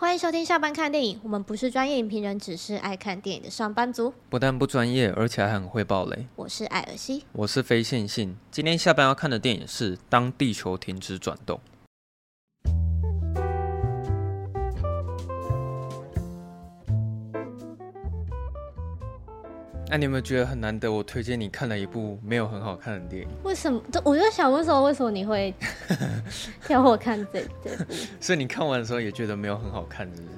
欢迎收听下班看电影。我们不是专业影评人，只是爱看电影的上班族。不但不专业，而且还很会爆雷。我是艾尔西，我是非线性。今天下班要看的电影是《当地球停止转动》。那、啊、你有没有觉得很难得？我推荐你看了一部没有很好看的电影。为什么？我就想问说，为什么你会 挑我看这这部？所以你看完的时候也觉得没有很好看，是不是？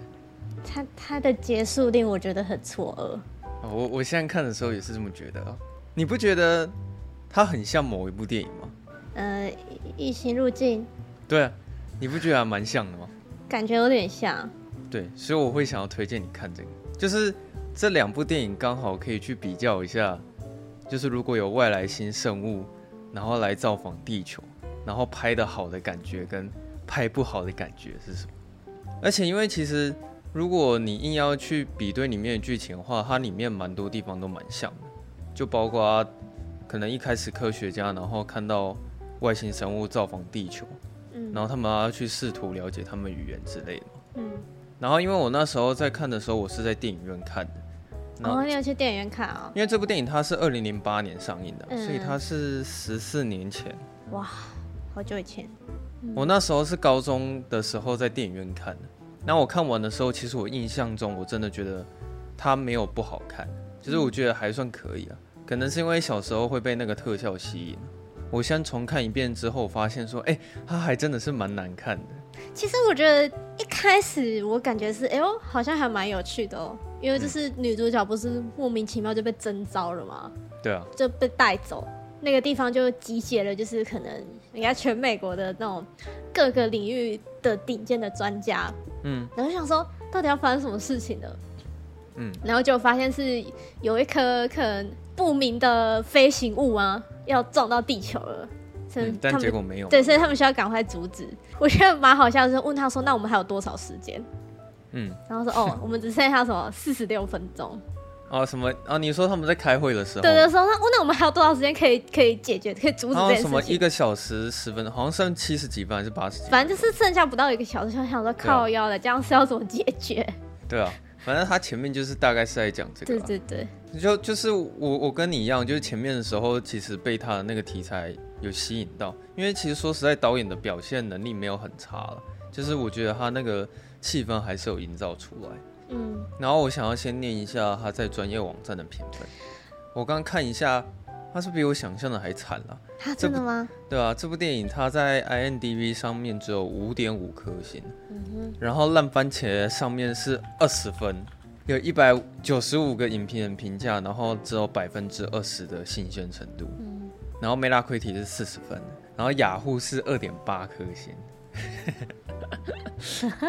它它的结束令我觉得很错愕。哦，我我现在看的时候也是这么觉得。你不觉得它很像某一部电影吗？呃，异形入境。对啊，你不觉得还蛮像的吗？感觉有点像。对，所以我会想要推荐你看这个，就是。这两部电影刚好可以去比较一下，就是如果有外来新生物，然后来造访地球，然后拍的好的感觉跟拍不好的感觉是什么？而且因为其实如果你硬要去比对里面的剧情的话，它里面蛮多地方都蛮像的，就包括可能一开始科学家然后看到外星生物造访地球，嗯，然后他们要去试图了解他们语言之类的，嗯，然后因为我那时候在看的时候，我是在电影院看的。哦，你有去电影院看啊？因为这部电影它是二零零八年上映的，嗯、所以它是十四年前。哇，好久以前。嗯、我那时候是高中的时候在电影院看的。那我看完的时候，其实我印象中我真的觉得它没有不好看，就是我觉得还算可以啊。可能是因为小时候会被那个特效吸引。我先重看一遍之后，发现说，哎、欸，它还真的是蛮难看的。其实我觉得一开始我感觉是，哎呦，好像还蛮有趣的哦。因为就是女主角不是莫名其妙就被征召了吗？对啊，就被带走那个地方就集结了，就是可能人家全美国的那种各个领域的顶尖的专家。嗯，然后想说到底要发生什么事情呢？嗯，然后就发现是有一颗可能不明的飞行物啊要撞到地球了，嗯，但结果没有。对，所以他们需要赶快阻止。我觉得蛮好笑的是问他说：“那我们还有多少时间？”嗯，然后说哦，我们只剩下什么四十六分钟。哦，什么啊？你说他们在开会的时候？对的时候，那那我们还有多少时间可以可以解决，可以阻止这件事情？什么一个小时十分钟，好像剩七十几分还是八十几分？反正就是剩下不到一个小时，想想说靠腰的，啊、这样是要怎么解决？对啊，反正他前面就是大概是在讲这个。对对对，就就是我我跟你一样，就是前面的时候其实被他的那个题材有吸引到，因为其实说实在，导演的表现能力没有很差了，就是我觉得他那个。气氛还是有营造出来，嗯，然后我想要先念一下他在专业网站的评分。我刚刚看一下，他是比我想象的还惨了。他真的吗？对啊，这部电影他在 IMDB 上面只有五点五颗星，嗯哼，然后烂番茄上面是二十分，有一百九十五个影评人评价，然后只有百分之二十的新鲜程度，嗯，然后 Metacritic 是四十分，然后雅虎是二点八颗星。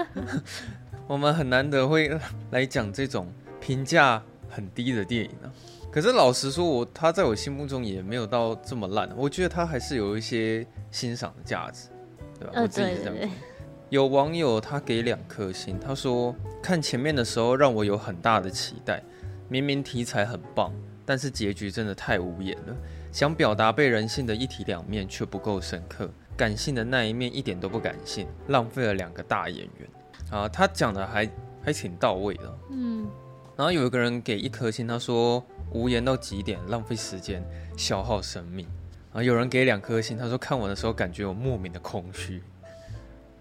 我们很难得会来讲这种评价很低的电影呢、啊。可是老实说，我他在我心目中也没有到这么烂。我觉得他还是有一些欣赏的价值，对吧？我自己是这样。有网友他给两颗星，他说看前面的时候让我有很大的期待，明明题材很棒，但是结局真的太无言了。想表达被人性的一体两面，却不够深刻。感性的那一面一点都不感性，浪费了两个大演员啊！他讲的还还挺到位的，嗯。然后有一个人给一颗星，他说无言到极点，浪费时间，消耗生命。然后有人给两颗星，他说看完的时候感觉有莫名的空虚。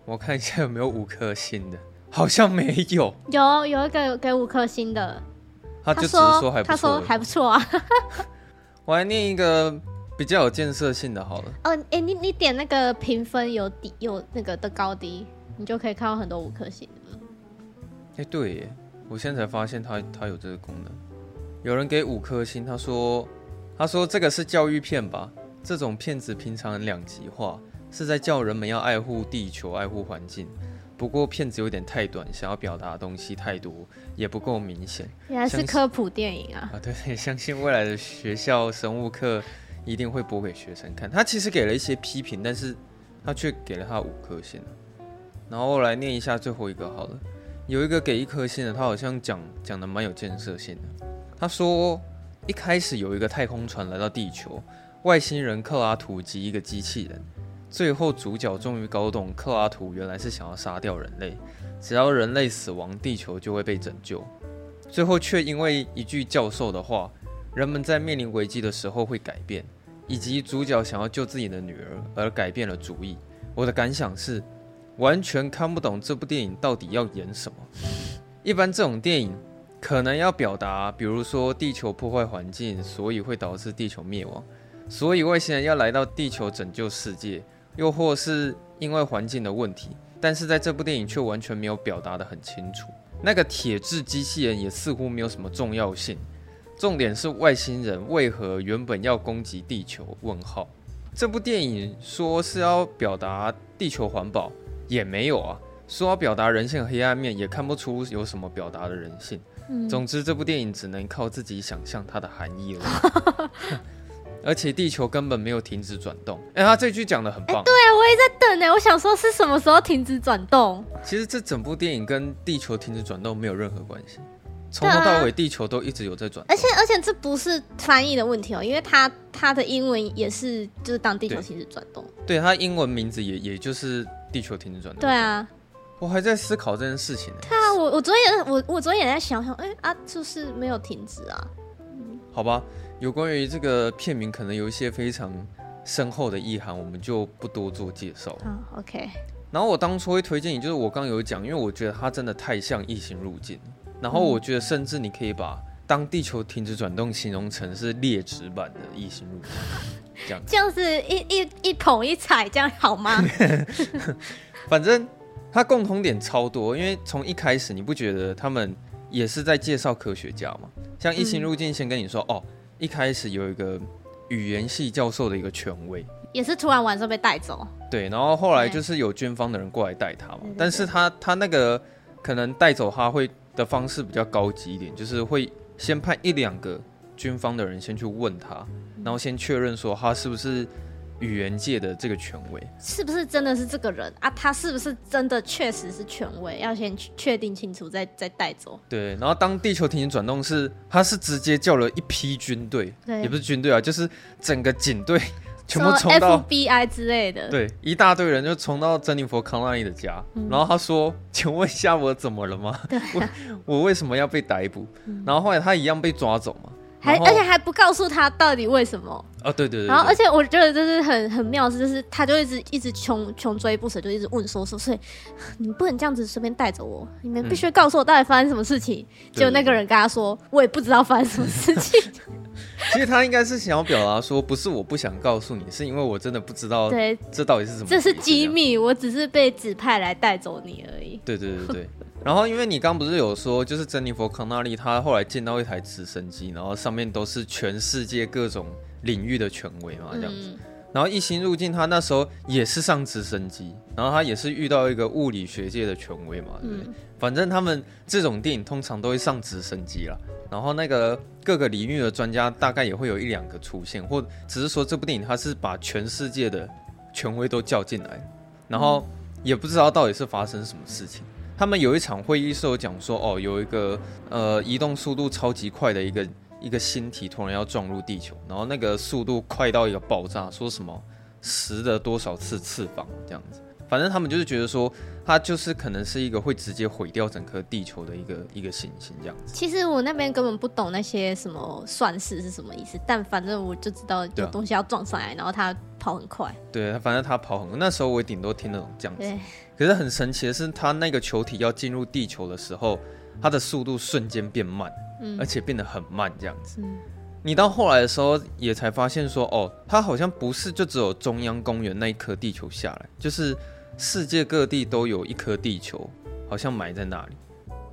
我看一下有没有五颗星的，好像没有。有有一个给五颗星的，他就只是说还不错，他说还不错啊。我还念一个。比较有建设性的，好了。哦，哎，你你点那个评分有底有那个的高低，你就可以看到很多五颗星的。哎，对耶，我现在才发现它它有这个功能。有人给五颗星，他说他说这个是教育片吧？这种片子平常两极化，是在叫人们要爱护地球、爱护环境。不过片子有点太短，想要表达的东西太多，也不够明显。原来是科普电影啊！啊，对，相信未来的学校生物课。一定会播给学生看。他其实给了一些批评，但是他却给了他五颗星。然后来念一下最后一个好了。有一个给一颗星的，他好像讲讲的蛮有建设性的。他说一开始有一个太空船来到地球，外星人克拉图及一个机器人，最后主角终于搞懂克拉图原来是想要杀掉人类，只要人类死亡，地球就会被拯救。最后却因为一句教授的话，人们在面临危机的时候会改变，以及主角想要救自己的女儿而改变了主意。我的感想是，完全看不懂这部电影到底要演什么。一般这种电影可能要表达，比如说地球破坏环境，所以会导致地球灭亡。所以外星人要来到地球拯救世界，又或是因为环境的问题，但是在这部电影却完全没有表达得很清楚。那个铁质机器人也似乎没有什么重要性。重点是外星人为何原本要攻击地球？问号。这部电影说是要表达地球环保，也没有啊。说要表达人性黑暗面，也看不出有什么表达的人性。嗯。总之，这部电影只能靠自己想象它的含义了。而且地球根本没有停止转动。哎，他这句讲的很棒。对啊，我也在等呢。我想说是什么时候停止转动？其实这整部电影跟地球停止转动没有任何关系，从头到尾地球都一直有在转动。而且而且这不是翻译的问题哦，因为它它的英文也是就是当地球停止转动。对，它英文名字也也就是地球停止转动。对啊，我还在思考这件事情呢。对啊，我我昨天也我我昨天也在想想，哎啊，就是没有停止啊。嗯，好吧。有关于这个片名，可能有一些非常深厚的意涵，我们就不多做介绍。好，OK。然后我当初会推荐你，就是我刚有讲，因为我觉得它真的太像异形入境。然后我觉得，甚至你可以把当地球停止转动形容成是劣质版的异星入境，这样。这样子一一一捧一踩，这样好吗？反正它共同点超多，因为从一开始你不觉得他们也是在介绍科学家吗？像异星入境先跟你说、嗯、哦。一开始有一个语言系教授的一个权威，也是突然晚上被带走。对，然后后来就是有军方的人过来带他嘛，但是他他那个可能带走他会的方式比较高级一点，就是会先派一两个军方的人先去问他，然后先确认说他是不是。语言界的这个权威是不是真的是这个人啊？他是不是真的确实是权威？要先确定清楚再再带走。对，然后当地球停止转动是，他是直接叫了一批军队，也不是军队啊，就是整个警队全部冲到 FBI 之类的，对，一大堆人就冲到珍妮佛康纳利的家，嗯，然后他说：“请问一下我怎么了吗？我我为什么要被逮捕？”嗯，然后后来他一样被抓走嘛。还而且还不告诉他到底为什么哦，对对对，然后而且我觉得这是很很妙的，就是他就一直一直穷穷追不舍，就一直问说说，所以你们不能这样子随便带走我，你们必须告诉我到底发生什么事情。结果那个人跟他说，我也不知道发生什么事情。其实他应该是想要表达说，不是我不想告诉你，是因为我真的不知道，对，这到底是什么，这是机密，我只是被指派来带走你而已。对对对对。然后，因为你刚不是有说，就是珍妮佛康纳利，她后来见到一台直升机，然后上面都是全世界各种领域的权威嘛，这样子。然后一星入境，他那时候也是上直升机，然后他也是遇到一个物理学界的权威嘛，对不对？反正他们这种电影通常都会上直升机啦。然后那个各个领域的专家大概也会有一两个出现，或只是说这部电影他是把全世界的权威都叫进来，然后也不知道到底是发生什么事情。他们有一场会议是有讲说，哦，有一个呃移动速度超级快的一个一个星体突然要撞入地球，然后那个速度快到一个爆炸，说什么十的多少次次方这样子，反正他们就是觉得说，它就是可能是一个会直接毁掉整颗地球的一个一个行星这样子。其实我那边根本不懂那些什么算式是什么意思，但反正我就知道有东西要撞上来，然后它跑很快。对，反正它跑很快，那时候我也顶多听得懂这样子。可是很神奇的是，它那个球体要进入地球的时候，它的速度瞬间变慢，嗯，而且变得很慢，这样子。嗯，你到后来的时候也才发现说，哦，它好像不是就只有中央公园那一颗地球下来，就是世界各地都有一颗地球，好像埋在那里。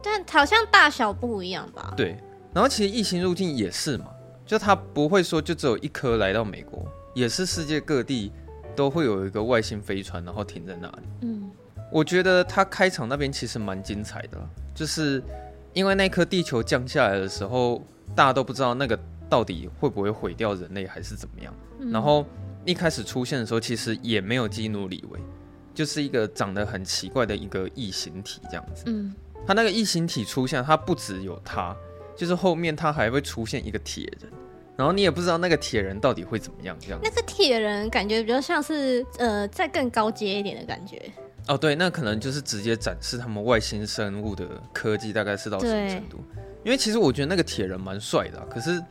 但好像大小不一样吧？对。然后其实异形入境也是嘛，就它不会说就只有一颗来到美国，也是世界各地都会有一个外星飞船，然后停在那里。嗯。我觉得他开场那边其实蛮精彩的，就是因为那颗地球降下来的时候，大家都不知道那个到底会不会毁掉人类还是怎么样。嗯。然后一开始出现的时候，其实也没有基努李维，就是一个长得很奇怪的一个异形体这样子。嗯。他那个异形体出现，他不只有他，就是后面他还会出现一个铁人，然后你也不知道那个铁人到底会怎么样，这样。那个铁人感觉比较像是呃，再更高阶一点的感觉。哦，对，那可能就是直接展示他们外星生物的科技大概是到什么程度。因为其实我觉得那个铁人蛮帅的啊，可是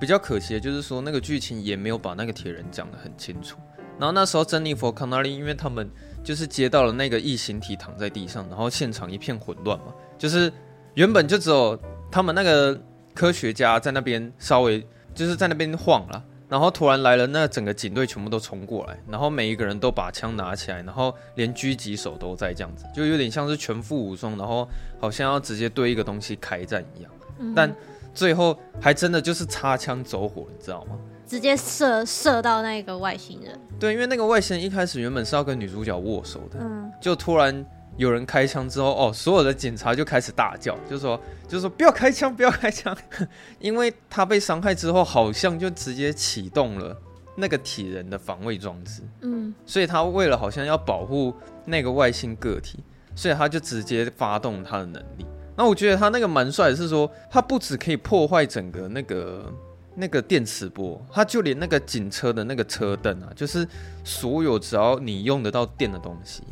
比较可惜的就是说那个剧情也没有把那个铁人讲得很清楚。然后那时候珍妮佛康纳利，因为他们就是接到了那个异形体躺在地上，然后现场一片混乱嘛，就是原本就只有他们那个科学家在那边稍微。就是在那边晃了，然后突然来了，那整个警队全部都冲过来，然后每一个人都把枪拿起来，然后连狙击手都在这样子，就有点像是全副武装，然后好像要直接对一个东西开战一样。嗯、但最后还真的就是擦枪走火，你知道吗？直接射射到那个外星人。对，因为那个外星人一开始原本是要跟女主角握手的，嗯，就突然。有人开枪之后，哦，所有的警察就开始大叫，就说，就说不要开枪，不要开枪，因为他被伤害之后，好像就直接启动了那个体人的防卫装置，嗯，所以他为了好像要保护那个外星个体，所以他就直接发动他的能力。那我觉得他那个蛮帅的是说，他不止可以破坏整个那个那个电磁波，他就连那个警车的那个车灯啊，就是所有只要你用得到电的东西。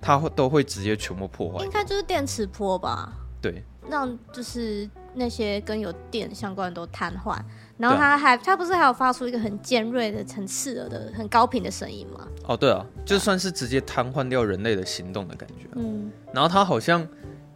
它会都会直接全部破坏，应该就是电磁波吧？对，让就是那些跟有电相关的都瘫痪。然后它还，它不是还有发出一个很尖锐的、很刺耳的、很高频的声音吗？哦，对啊，就算是直接瘫痪掉人类的行动的感觉。嗯，然后他好像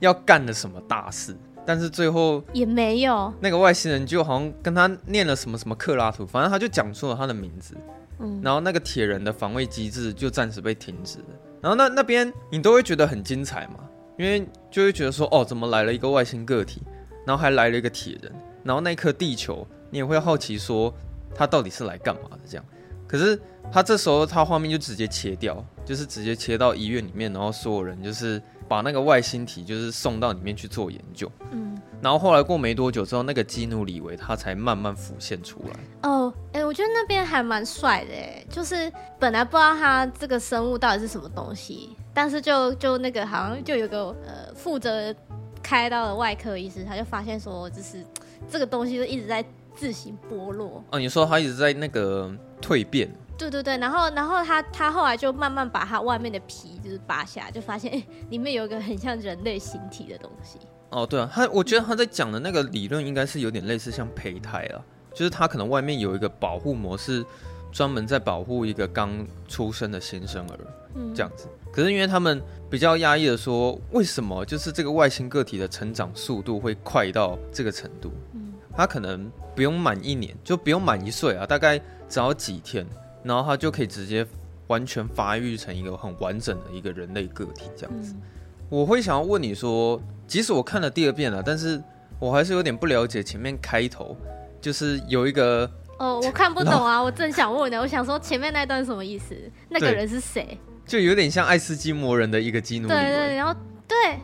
要干了什么大事，但是最后也没有。那个外星人就好像跟他念了什么什么克拉图，反正他就讲出了他的名字。嗯，然后那个铁人的防卫机制就暂时被停止了。然后那那边你都会觉得很精彩嘛，因为就会觉得说，哦，怎么来了一个外星个体，然后还来了一个铁人，然后那颗地球，你也会好奇说，他到底是来干嘛的这样。可是他这时候他画面就直接切掉，就是直接切到医院里面，然后所有人就是把那个外星体就是送到里面去做研究。嗯。然后后来过没多久之后，那个基努里维他才慢慢浮现出来。哦，哎，我觉得那边还蛮帅的，哎，就是本来不知道他这个生物到底是什么东西，但是就就那个好像就有个呃负责开刀的外科医师，他就发现说，就是这个东西就一直在自行剥落。哦，你说他一直在那个蜕变？对对对，然后然后他他后来就慢慢把他外面的皮就是扒下来，就发现哎，里面有一个很像人类形体的东西。哦，对啊，他我觉得他在讲的那个理论应该是有点类似像胚胎啊，就是他可能外面有一个保护膜，是专门在保护一个刚出生的新生儿，嗯，这样子。可是因为他们比较压抑的说，为什么就是这个外星个体的成长速度会快到这个程度？嗯，他可能不用满一年，就不用满一岁啊，大概只要几天，然后他就可以直接完全发育成一个很完整的一个人类个体这样子。嗯，我会想要问你说。即使我看了第二遍了，但是我还是有点不了解前面开头，就是有一个哦，我看不懂啊，我正想问呢，我想说前面那段是什么意思？那个人是谁？就有点像爱斯基摩人的一个基努里维。对对，然后对，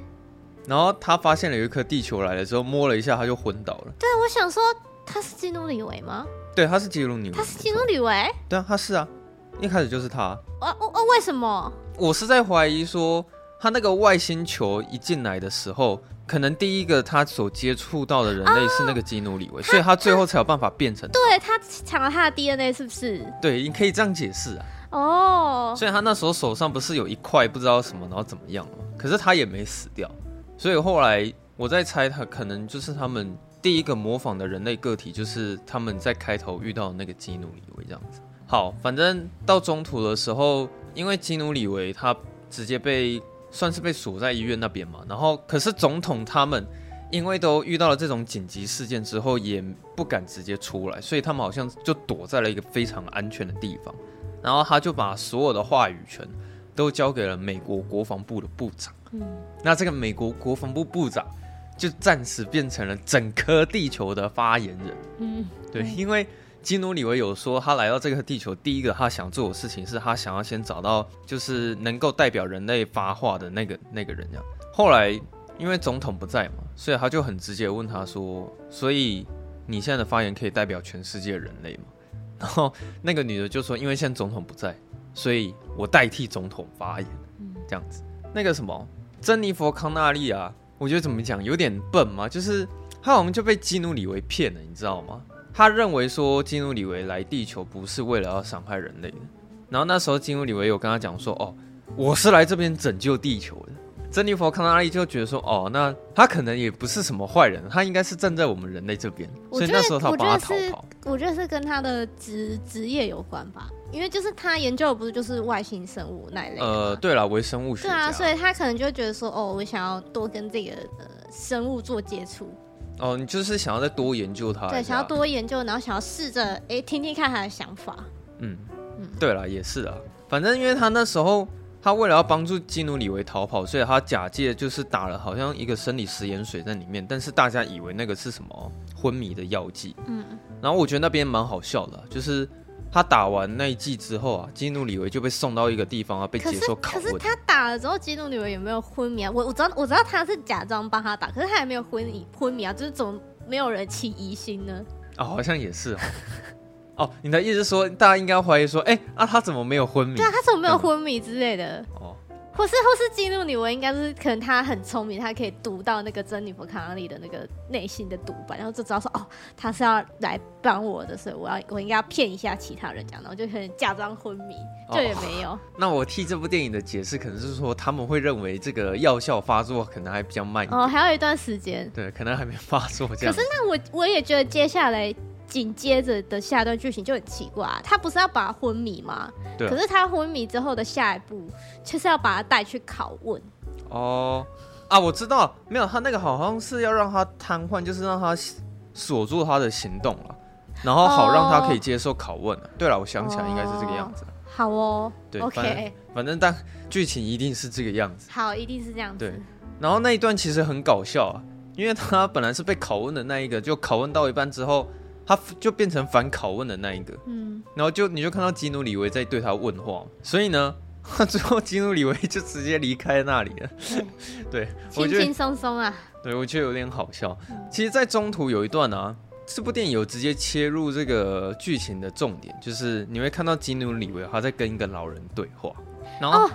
然后他发现了有一颗地球来了之后，摸了一下他就昏倒了。对，我想说他是基努里维吗？对，他是基努里维。他是基努里维？对啊，他是啊，一开始就是他。哦哦哦，为什么？我是在怀疑说。他那个外星球一进来的时候，可能第一个他所接触到的人类是那个基努里维，所以他最后才有办法变成。对，他抢了他的 DNA，是不是？对，你可以这样解释啊。哦，所以他那时候手上不是有一块不知道什么，然后怎么样吗？可是他也没死掉，所以后来我在猜，他可能就是他们第一个模仿的人类个体，就是他们在开头遇到的那个基努里维这样子。好，反正到中途的时候，因为基努里维他直接被。算是被锁在医院那边嘛，然后可是总统他们因为都遇到了这种紧急事件之后，也不敢直接出来，所以他们好像就躲在了一个非常安全的地方。然后他就把所有的话语权都交给了美国国防部的部长。嗯，那这个美国国防部部长就暂时变成了整颗地球的发言人。嗯，对，因为。基努里维有说，他来到这个地球，第一个他想做的事情是他想要先找到，就是能够代表人类发话的那个那个人。这样，后来因为总统不在嘛，所以他就很直接问他说：“所以你现在的发言可以代表全世界人类吗？” 然后那个女的就说：“因为现在总统不在，所以我代替总统发言。”这样子，那个什么珍妮佛康纳利啊，我觉得怎么讲有点笨嘛，就是他好像就被基努里维骗了，你知道吗？他认为说基努里维来地球不是为了要伤害人类的。然后那时候基努里维有跟他讲说：“哦，我是来这边拯救地球的。”珍妮佛康纳利就觉得说：“哦，那他可能也不是什么坏人，他应该是站在我们人类这边。”所以那时候他帮他逃跑。我觉得是跟他的职职业有关吧，因为就是他研究的不是就是外星生物那一类。呃，对了，微生物学。对啊，所以他可能就觉得说：“哦，我想要多跟这个呃生物做接触。”哦，你就是想要再多研究它，对，想要多研究，然后想要试着哎听听看他的想法。嗯嗯，对了，也是啊，反正因为他那时候他为了要帮助基努里维逃跑，所以他假借就是打了好像一个生理食盐水在里面，但是大家以为那个是什么昏迷的药剂。嗯，然后我觉得那边蛮好笑的，就是。他打完那一剂之后啊，基努里维就被送到一个地方啊，被接受拷问。可是他打了之后，基努里维有没有昏迷啊？我我知道我知道他是假装帮他打，可是他还没有昏迷昏迷啊，就是怎么没有人起疑心呢？哦，好像也是哦。哦，你的意思是说，大家应该怀疑说，哎、欸，啊，他怎么没有昏迷？对啊，他怎么没有昏迷之类的？哦。或是或是激怒你，我应该是可能他很聪明，他可以读到那个珍妮佛康纳利的那个内心的独白，然后就知道说哦，他是要来帮我的，所以我要我应该要骗一下其他人这样，然后就可能假装昏迷，就也没有。哦，那我替这部电影的解释可能是说，他们会认为这个药效发作可能还比较慢，哦，还有一段时间，对，可能还没发作这样。可是那我我也觉得接下来。紧接着的下一段剧情就很奇怪，啊，他不是要把他昏迷吗？对。可是他昏迷之后的下一步，就是要把他带去拷问。哦，啊，我知道，没有，他那个好像是要让他瘫痪，就是让他锁住他的行动了，然后好让他可以接受拷问，哦。对了，我想起来应该是这个样子。好哦，对，OK，反正，反正但剧情一定是这个样子。好，一定是这样子。对。然后那一段其实很搞笑啊，因为他本来是被拷问的那一个，就拷问到一半之后。他就变成反拷问的那一个，嗯，然后就你就看到基努里维在对他问话，所以呢，最后基努里维就直接离开那里了，对，轻轻松松啊，对我觉得有点好笑。其实，在中途有一段啊，这部电影有直接切入这个剧情的重点，就是你会看到基努里维他在跟一个老人对话，然后，哦、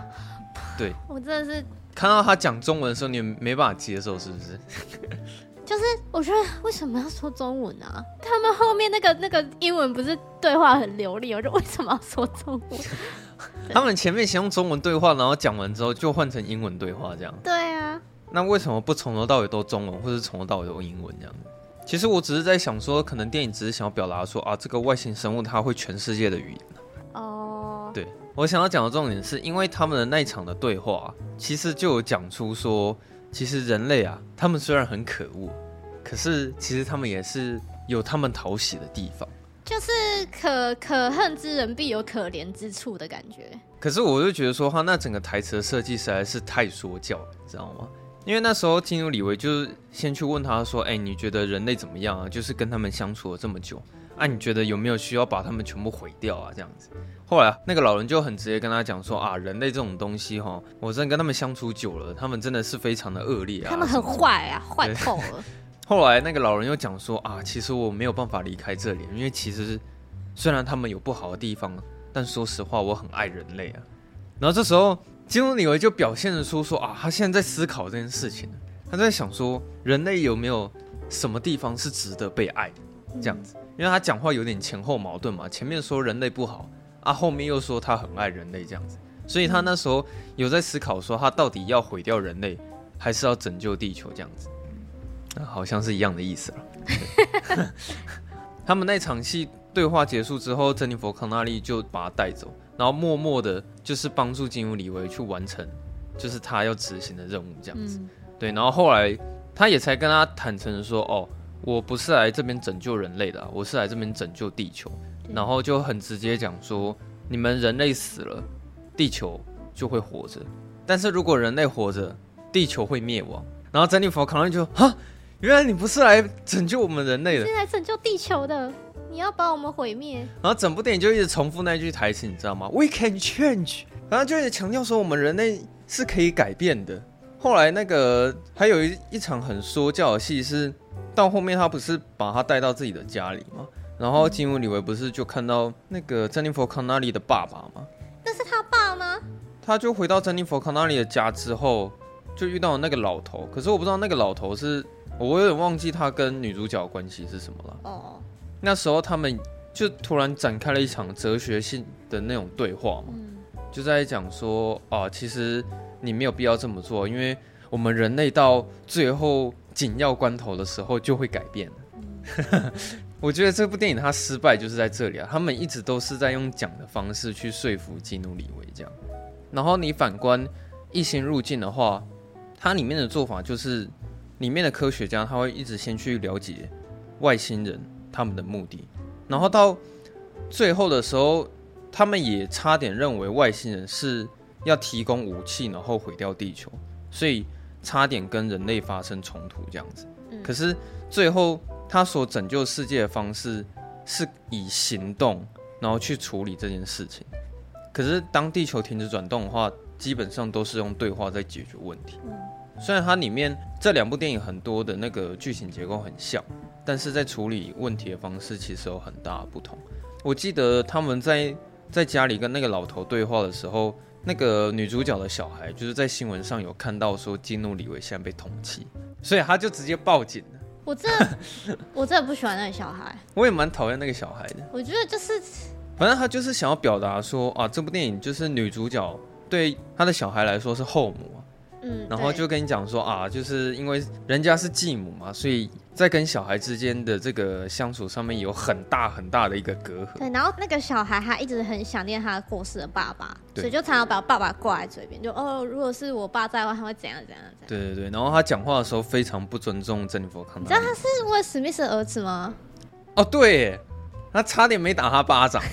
对。我真的是看到他讲中文的时候，你没办法接受，是不是？就是我觉得为什么要说中文啊？他们后面那个那个英文不是对话很流利，我就为什么要说中文？他们前面先用中文对话，然后讲完之后就换成英文对话，这样。对啊。那为什么不从头到尾都中文，或是从头到尾都英文这样？其实我只是在想说，可能电影只是想要表达说啊，这个外星生物它会全世界的语言。哦。对，我想要讲的重点是因为他们的那一场的对话，其实就有讲出说。其实人类啊，他们虽然很可恶，可是其实他们也是有他们讨喜的地方，就是可可恨之人必有可怜之处的感觉。可是我就觉得说，哈那整个台词的设计实在是太说教了，你知道吗？因为那时候基努里维就是先去问他说：“哎，你觉得人类怎么样啊？就是跟他们相处了这么久，啊，你觉得有没有需要把他们全部毁掉啊？这样子。”后来那个老人就很直接跟他讲说啊，人类这种东西哈，我真的跟他们相处久了，他们真的是非常的恶劣啊，他们很坏啊，坏透了。后来那个老人又讲说啊，其实我没有办法离开这里，因为其实虽然他们有不好的地方，但说实话我很爱人类啊。然后这时候基努里维就表现出说啊，他现在在思考这件事情，他在想说人类有没有什么地方是值得被爱的这样子，因为他讲话有点前后矛盾嘛，前面说人类不好。啊，后面又说他很爱人类这样子，所以他那时候有在思考说，他到底要毁掉人类，还是要拯救地球这样子，啊，好像是一样的意思了。他们那场戏对话结束之后，珍妮佛康纳利就把他带走，然后默默的，就是帮助金乌里维去完成，就是他要执行的任务这样子。对，然后后来他也才跟他坦诚说，哦，我不是来这边拯救人类的，我是来这边拯救地球。然后就很直接讲说，你们人类死了，地球就会活着；但是如果人类活着，地球会灭亡。然后珍妮佛康纳利就哈，原来你不是来拯救我们人类的，是来拯救地球的，你要把我们毁灭。然后整部电影就一直重复那句台词，你知道吗？We can change。然后就一直强调说，我们人类是可以改变的。后来那个还有一一场很说教的戏是，到后面他不是把他带到自己的家里吗？然后基努里维不是就看到那个珍妮佛康纳利的爸爸吗？那是他爸吗？他就回到珍妮佛康纳利的家之后，就遇到了那个老头。可是我不知道那个老头是，我有点忘记他跟女主角的关系是什么了。哦，那时候他们就突然展开了一场哲学性的那种对话嘛，嗯、就在讲说啊，其实你没有必要这么做，因为我们人类到最后紧要关头的时候就会改变。我觉得这部电影它失败就是在这里啊，他们一直都是在用讲的方式去说服基努李维这样，然后你反观异星入境的话，它里面的做法就是里面的科学家他会一直先去了解外星人他们的目的。然后到最后的时候，他们也差点认为外星人是要提供武器，然后毁掉地球，所以差点跟人类发生冲突这样子。可是最后他所拯救世界的方式是以行动，然后去处理这件事情。可是当地球停止转动的话，基本上都是用对话在解决问题。虽然它里面这两部电影很多的那个剧情结构很像。但是在处理问题的方式其实有很大的不同。我记得他们在在家里跟那个老头对话的时候，那个女主角的小孩就是在新闻上有看到说激怒李维现在被通缉，所以他就直接报警了。我真的 我真的不喜欢那个小孩，我也蛮讨厌那个小孩的。我觉得就是，反正他就是想要表达说啊，这部电影就是女主角对他的小孩来说是后母啊。嗯，然后就跟你讲说啊，就是因为人家是继母嘛，所以在跟小孩之间的这个相处上面有很大很大的一个隔阂。对，然后那个小孩他一直很想念他过世的爸爸，所以就常常把爸爸挂在嘴边，就哦，如果是我爸在的话，他会怎样怎样怎样。对对对，然后他讲话的时候非常不尊重珍妮佛康。你知道他是威尔史密斯的儿子吗？哦，对，他差点没打他巴掌。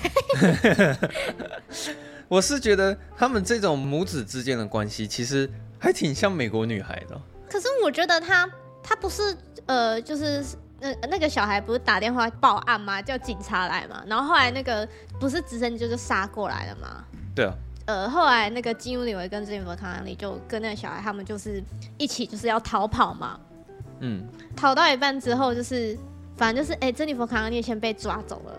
我是觉得他们这种母子之间的关系，其实。还挺像美国女孩的，可是我觉得他他不是呃，就是那那个小孩不是打电话报案吗？叫警察来嘛，然后后来那个不是直升机就杀过来了吗？对啊，呃，后来那个基努李维跟珍妮佛康纳利就跟那个小孩他们就是一起就是要逃跑嘛，嗯，逃到一半之后就是反正就是哎，珍妮佛康纳利先被抓走了，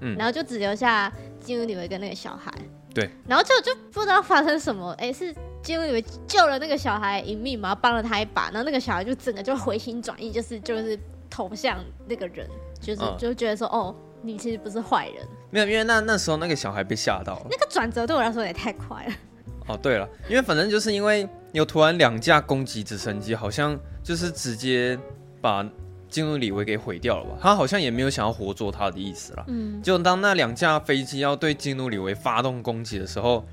嗯，然后就只留下基努李维跟那个小孩，对，然后就就不知道发生什么，哎是。基努李维救了那个小孩一命嘛，帮了他一把，然后那个小孩就整个就回心转意，就是就是投向那个人，就是、嗯、就觉得说，哦，你其实不是坏人。没有，因为那那时候那个小孩被吓到了。那个转折对我来说也太快了。哦，对了，因为反正就是因为有突然两架攻击直升机，好像就是直接把金努李维给毁掉了吧？他好像也没有想要活捉他的意思了。嗯。就当那两架飞机要对金努李维发动攻击的时候。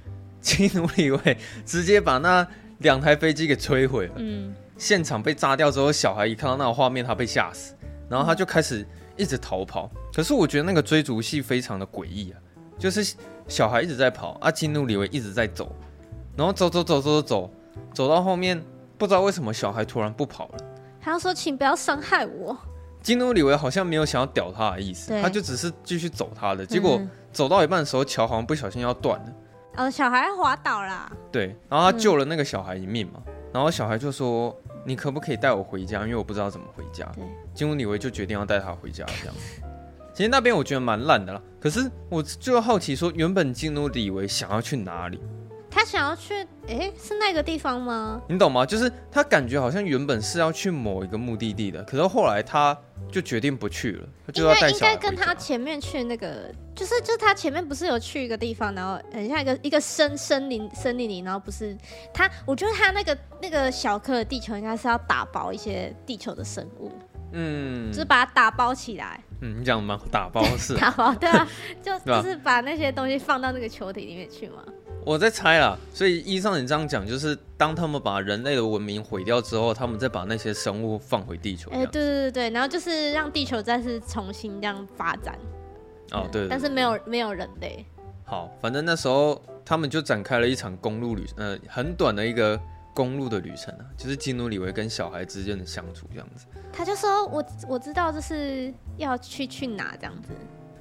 基努里维直接把那两台飞机给摧毁了。嗯，现场被炸掉之后，小孩一看到那个画面，他被吓死，然后他就开始一直逃跑。可是我觉得那个追逐戏非常的诡异啊，就是小孩一直在跑，啊，基努里维一直在走，然后走走走走走走，走到后面不知道为什么小孩突然不跑了，他要说请不要伤害我。基努里维好像没有想要屌他的意思，他就只是继续走他的。结果走到一半的时候，桥好像不小心要断了。哦，小孩滑倒啦。对，然后他救了那个小孩一命嘛。嗯、然后小孩就说：“你可不可以带我回家？因为我不知道怎么回家。对”基努李维就决定要带他回家，这样。其实那边我觉得蛮烂的啦。可是我就好奇说，原本金屋李维想要去哪里？他想要去，哎，是那个地方吗？你懂吗？就是他感觉好像原本是要去某一个目的地的，可是后来他就决定不去了，他就要带小孩回。应该跟他前面去那个，就是就他前面不是有去一个地方，然后很像一个一个森森林森林里，然后不是他，我觉得他那个那个小颗的地球应该是要打包一些地球的生物，嗯，就是把它打包起来。嗯，你讲吗？打包是 打包，对啊，就 就是把那些东西放到那个球体里面去嘛。我在猜啦，所以依照你这样讲，就是当他们把人类的文明毁掉之后，他们再把那些生物放回地球。哎、欸，对对对对，然后就是让地球再次重新这样发展。哦，对，对，对，但是没有没有人类。好，反正那时候他们就展开了一场公路旅，呃，很短的一个公路的旅程啊，就是基努里维跟小孩之间的相处这样子。他就说我我知道就是要去去哪这样子。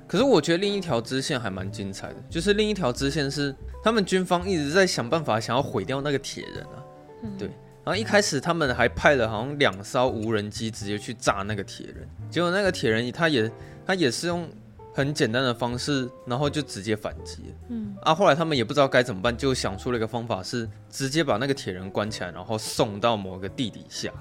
可是我觉得另一条支线还蛮精彩的，就是另一条支线是他们军方一直在想办法想要毁掉那个铁人啊，嗯、对，然后一开始他们还派了好像两艘无人机直接去炸那个铁人，结果那个铁人他也他也是用很简单的方式，然后就直接反击，嗯，啊，后来他们也不知道该怎么办，就想出了一个方法是直接把那个铁人关起来，然后送到某个地底下。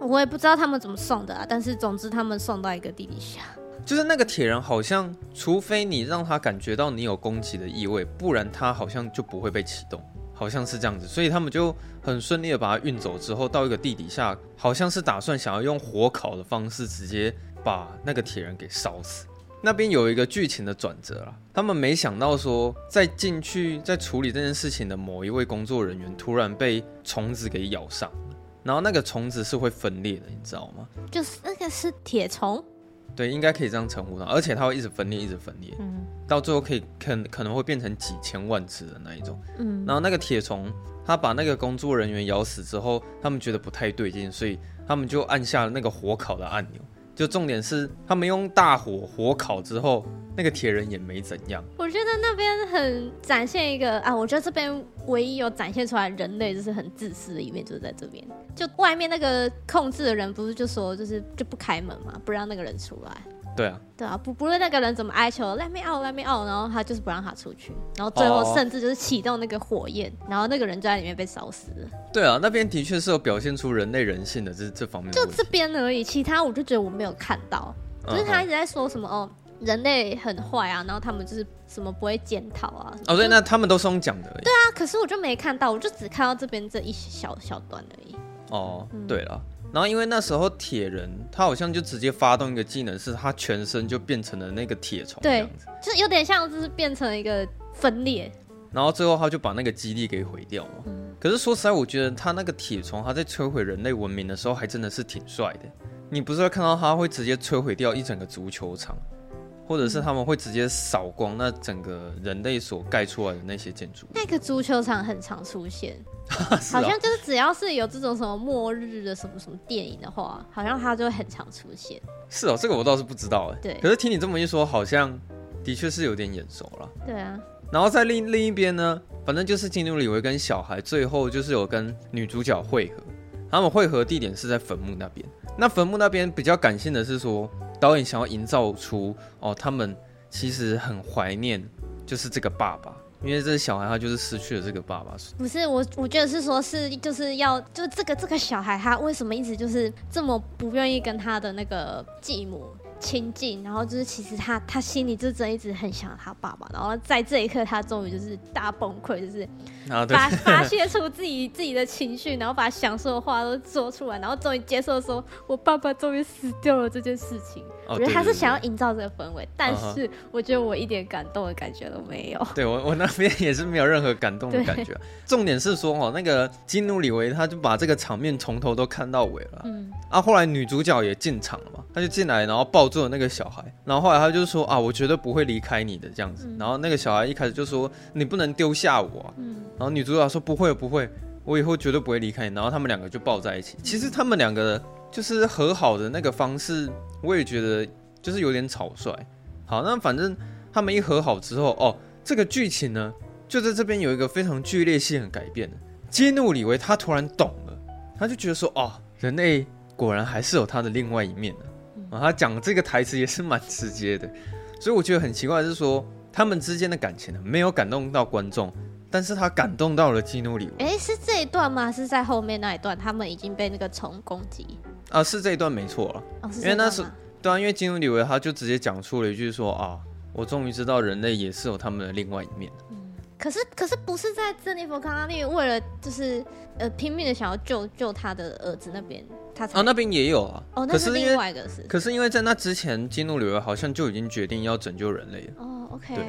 我也不知道他们怎么送的啊，但是总之他们送到一个地底下。就是那个铁人好像，除非你让他感觉到你有攻击的意味，不然他好像就不会被启动，好像是这样子。所以他们就很顺利的把他运走之后，到一个地底下，好像是打算想要用火烤的方式直接把那个铁人给烧死。那边有一个剧情的转折啦，他们没想到说，在进去在处理这件事情的某一位工作人员突然被虫子给咬上，然后那个虫子是会分裂的，你知道吗？就是那个是铁虫，对，应该可以这样称呼它，而且它会一直分裂，一直分裂，嗯，到最后可以可可能会变成几千万只的那一种，嗯，然后那个铁虫它把那个工作人员咬死之后，他们觉得不太对劲，所以他们就按下了那个火烤的按钮。就重点是，他们用大火火烤之后，那个铁人也没怎样。我觉得那边很展现一个啊，我觉得这边唯一有展现出来人类就是很自私的一面，就是在这边。就外面那个控制的人不是就说就是就不开门嘛，不让那个人出来。对啊，对啊，不不论那个人怎么哀求，Let me out，Let me out，然后他就是不让他出去，然后最后甚至就是启动那个火焰，oh. 然后那个人就在里面被烧死了。对啊，那边的确是有表现出人类人性的这这方面。就这边而已，其他我就觉得我没有看到，就是他一直在说什么哦，人类很坏啊，然后他们就是什么不会检讨啊。哦，对，那他们都是用讲的。对啊，可是我就没看到，我就只看到这边这一小小段而已。哦，对了。然后因为那时候铁人他好像就直接发动一个技能，是他全身就变成了那个铁虫，对，就是有点像就是变成一个分裂。然后最后他就把那个基地给毁掉了。嗯。可是说实在，我觉得他那个铁虫他在摧毁人类文明的时候还真的是挺帅的。你不是会看到他会直接摧毁掉一整个足球场？或者是他们会直接扫光那整个人类所盖出来的那些建筑。那个足球场很常出现，好像就是只要是有这种什么末日的什么什么电影的话，好像它就会很常出现。是哦，这个我倒是不知道哎。对。可是听你这么一说，好像的确是有点眼熟了。对啊。然后在另另一边呢，反正就是金努李维跟小孩最后就是有跟女主角会合，他们会合地点是在坟墓那边。那坟墓那边比较感性的是说。导演想要营造出哦，他们其实很怀念，就是这个爸爸，因为这个小孩他就是失去了这个爸爸。不是我，我觉得是说，是就是要就这个这个小孩他为什么一直就是这么不愿意跟他的那个继母亲近，然后就是其实他他心里就真一直很想他爸爸，然后在这一刻他终于就是大崩溃，就是发 发泄出自己自己的情绪，然后把想说的话都说出来，然后终于接受说，我爸爸终于死掉了这件事情。我觉得他是想要营造这个氛围，但是我觉得我一点感动的感觉都没有。对我我那边也是没有任何感动的感觉。重点是说哦，那个基努里维他就把这个场面从头都看到尾了。嗯。啊，后来女主角也进场了嘛，她就进来，然后抱住了那个小孩，然后后来他就说啊，我绝对不会离开你的这样子。然后那个小孩一开始就说你不能丢下我啊。嗯。然后女主角说不会不会，我以后绝对不会离开你。然后他们两个就抱在一起。其实他们两个就是和好的那个方式。我也觉得就是有点草率。好，那反正他们一和好之后，哦，这个剧情呢，就在这边有一个非常剧烈性的改变。基努李维他突然懂了，他就觉得说，哦，人类果然还是有他的另外一面的。啊，他讲这个台词也是蛮直接的，所以我觉得很奇怪的是说，他们之间的感情呢，没有感动到观众，但是他感动到了基努李维。哎，是这一段吗？是在后面那一段，他们已经被那个虫攻击。啊，是这一段没错了，哦、因为那是对啊，因为金努里维他就直接讲出了一句说啊，我终于知道人类也是有他们的另外一面。嗯，可是可是不是在珍妮佛康纳利为了就是呃拼命的想要救救他的儿子那边，他才啊那边也有啊，哦，那是另外一个是，可是因为在那之前，金努里维好像就已经决定要拯救人类了。哦，OK。对，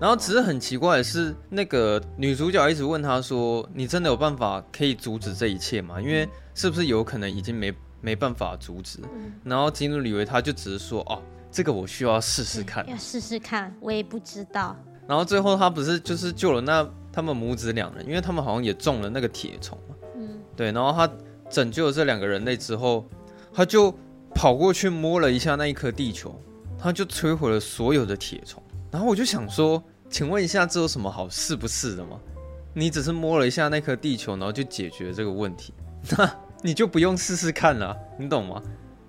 然后只是很奇怪的是，那个女主角一直问他说：“你真的有办法可以阻止这一切吗？因为是不是有可能已经没。”没办法阻止，嗯、然后基努李维他就只是说哦，这个我需要试试看，要试试看，我也不知道。然后最后他不是就是救了那他们母子两人，因为他们好像也中了那个铁虫嘛，嗯，对。然后他拯救了这两个人类之后，他就跑过去摸了一下那一颗地球，他就摧毁了所有的铁虫。然后我就想说，请问一下，这有什么好试不试的吗？你只是摸了一下那颗地球，然后就解决了这个问题，那？你就不用试试看了，你懂吗？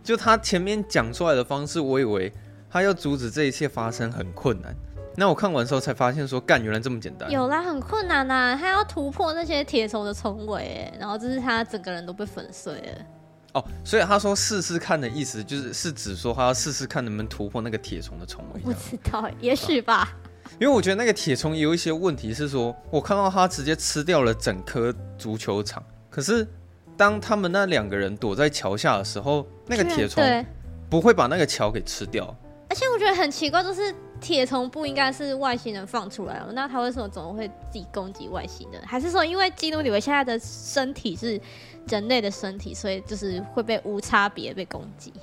就他前面讲出来的方式，我以为他要阻止这一切发生很困难。那我看完之后才发现说，干，原来这么简单。有啦，很困难呐，他要突破那些铁虫的重围，然后就是他整个人都被粉碎了。哦，所以他说试试看的意思就是是指说他要试试看能不能突破那个铁虫的重围。我不知道，也许吧。因为我觉得那个铁虫有一些问题是说，我看到他直接吃掉了整颗足球场。可是当他们那两个人躲在桥下的时候，那个铁虫不会把那个桥给吃掉。而且我觉得很奇怪，就是铁虫不应该是外星人放出来的，那他为什么总会自己攻击外星人？还是说因为基努里维现在的身体是人类的身体，所以就是会被无差别被攻击？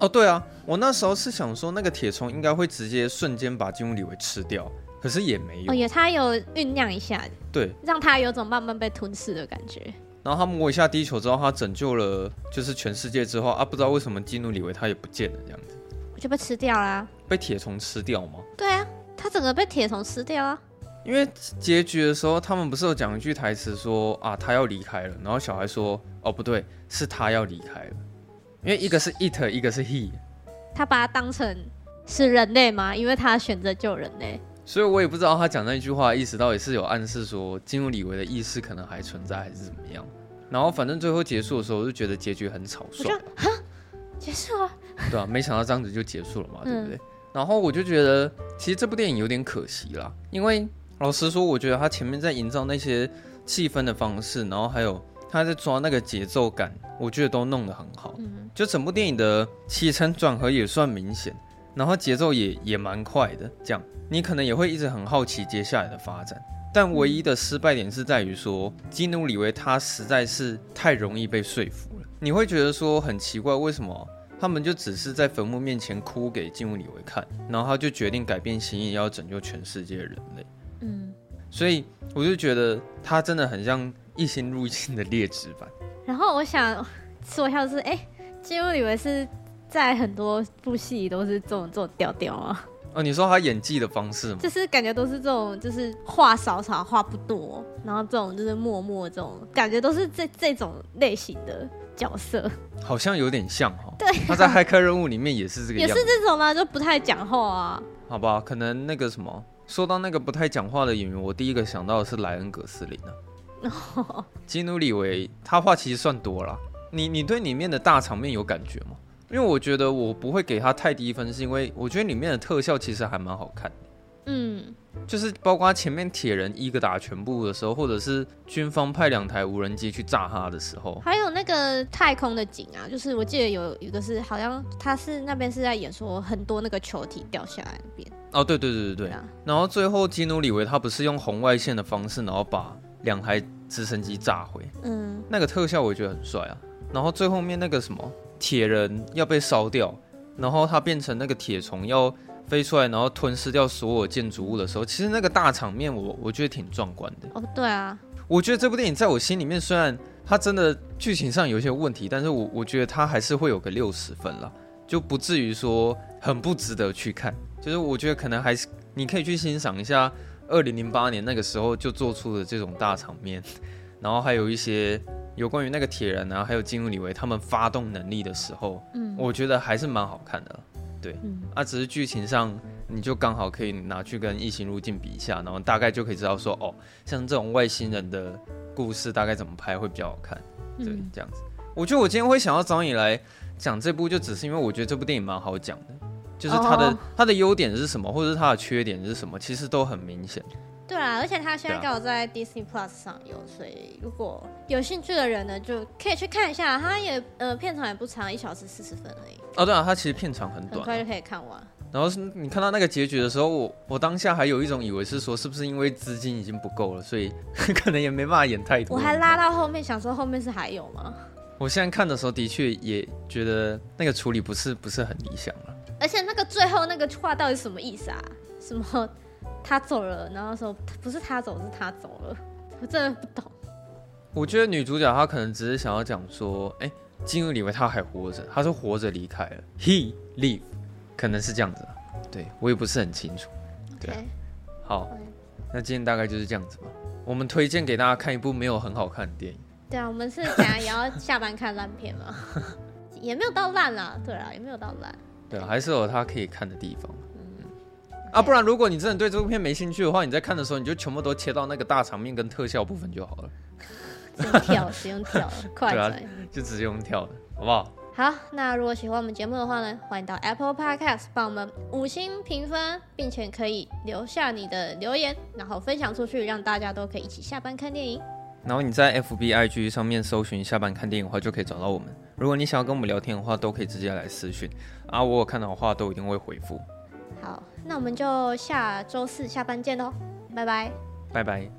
哦，对啊，我那时候是想说那个铁虫应该会直接瞬间把基努里维吃掉，可是也没有。哦，也他有酝酿一下，对，让他有种慢慢被吞噬的感觉。然后他摸一下地球之后，他拯救了就是全世界之后啊，不知道为什么基努里维他也不见了这样子。就被吃掉啦？被铁虫吃掉吗？对啊，他整个被铁虫吃掉啊。因为结局的时候，他们不是有讲一句台词说啊，他要离开了。然后小孩说，哦不对，是他要离开了。因为一个是 it，一个是 he。他把他当成是人类吗？因为他选择救人类。所以我也不知道他讲那句话的意思到底是有暗示说基努里维的意识可能还存在，还是怎么样。然后反正最后结束的时候，我就觉得结局很草率。结束了，对啊，没想到这样子就结束了嘛，对不对？嗯、然后我就觉得，其实这部电影有点可惜啦，因为老实说，我觉得他前面在营造那些气氛的方式，然后还有他在抓那个节奏感，我觉得都弄得很好。嗯，就整部电影的起承转合也算明显，然后节奏也也蛮快的，这样你可能也会一直很好奇接下来的发展。但唯一的失败点是在于说，基努里维他实在是太容易被说服了。你会觉得说很奇怪，为什么他们就只是在坟墓面前哭给基努里维看，然后他就决定改变心意，要拯救全世界的人类？嗯，所以我就觉得他真的很像一心入境的劣质版。然后我想说一下，是哎，基努里维是在很多部戏都是这种这种调调啊。哦，你说他演技的方式吗？就是感觉都是这种，就是话少少，话不多，然后这种就是默默这种感觉，都是这这种类型的。角色好像有点像哈，对、啊，他在骇客任务里面也是这个样子，也是这种吗？就不太讲话啊。好吧，可能那个什么，说到那个不太讲话的演员，我第一个想到的是莱恩·葛斯林啊。基努·里维他话其实算多了，你你对里面的大场面有感觉吗？因为我觉得我不会给他太低分，是因为我觉得里面的特效其实还蛮好看的。嗯。就是包括前面铁人一个打全部的时候，或者是军方派两台无人机去炸他的时候，还有那个太空的景啊，就是我记得有一个是好像他是那边是在演说很多那个球体掉下来那边。哦，对对对对对。啊、然后最后基努里维他不是用红外线的方式，然后把两台直升机炸毁。嗯。那个特效我觉得很帅啊。然后最后面那个什么铁人要被烧掉，然后它变成那个铁虫要。飞出来，然后吞噬掉所有建筑物的时候，其实那个大场面我，我我觉得挺壮观的。哦，对啊，我觉得这部电影在我心里面，虽然它真的剧情上有一些问题，但是我我觉得它还是会有个六十分了，就不至于说很不值得去看。就是我觉得可能还是你可以去欣赏一下二零零八年那个时候就做出的这种大场面，然后还有一些有关于那个铁人啊，还有基努李维他们发动能力的时候，嗯，我觉得还是蛮好看的。对，嗯、啊，只是剧情上你就刚好可以拿去跟异形入境比一下，然后大概就可以知道说，哦，像这种外星人的故事大概怎么拍会比较好看。对，嗯、这样子。我觉得我今天会想要找你来讲这部，就只是因为我觉得这部电影蛮好讲的，就是它的、哦、它的优点是什么，或者是它的缺点是什么，其实都很明显。对啊，而且他现在刚好在 Disney Plus 上有，所以如果有兴趣的人呢，就可以去看一下。它也呃片长也不长，一小时四十分而已。哦，对啊，它其实片长很短，很快就可以看完。然后是你看到那个结局的时候，我我当下还有一种以为是说，是不是因为资金已经不够了，所以可能也没办法演太多。我还拉到后面想说后面是还有吗？我现在看的时候的确也觉得那个处理不是不是很理想了。而且那个最后那个话到底什么意思啊？什么？他走了，然后说不是他走，是他走了，我真的不懂。我觉得女主角她可能只是想要讲说，哎，基努李维他还活着，他是活着离开了，he live，可能是这样子。对，我也不是很清楚。对.好.那今天大概就是这样子吧。我们推荐给大家看一部没有很好看的电影。对啊，我们是等下也要下班看烂片吗？也没有到烂啦，对啊，也没有到烂。对啊，还是有他可以看的地方。啊，不然如果你真的对这部片没兴趣的话，你在看的时候你就全部都切到那个大场面跟特效部分就好了。直接跳，直接跳，快转，就直接用跳的。好不好？好，那如果喜欢我们节目的话呢，欢迎到 Apple Podcast 帮我们五星评分，并且可以留下你的留言，然后分享出去，让大家都可以一起下班看电影。然后你在 FB IG 上面搜寻下班看电影的话，就可以找到我们。如果你想要跟我们聊天的话，都可以直接来私讯啊，我有看到的话都一定会回复。好，那我们就下周四下班见喽，拜拜，拜拜。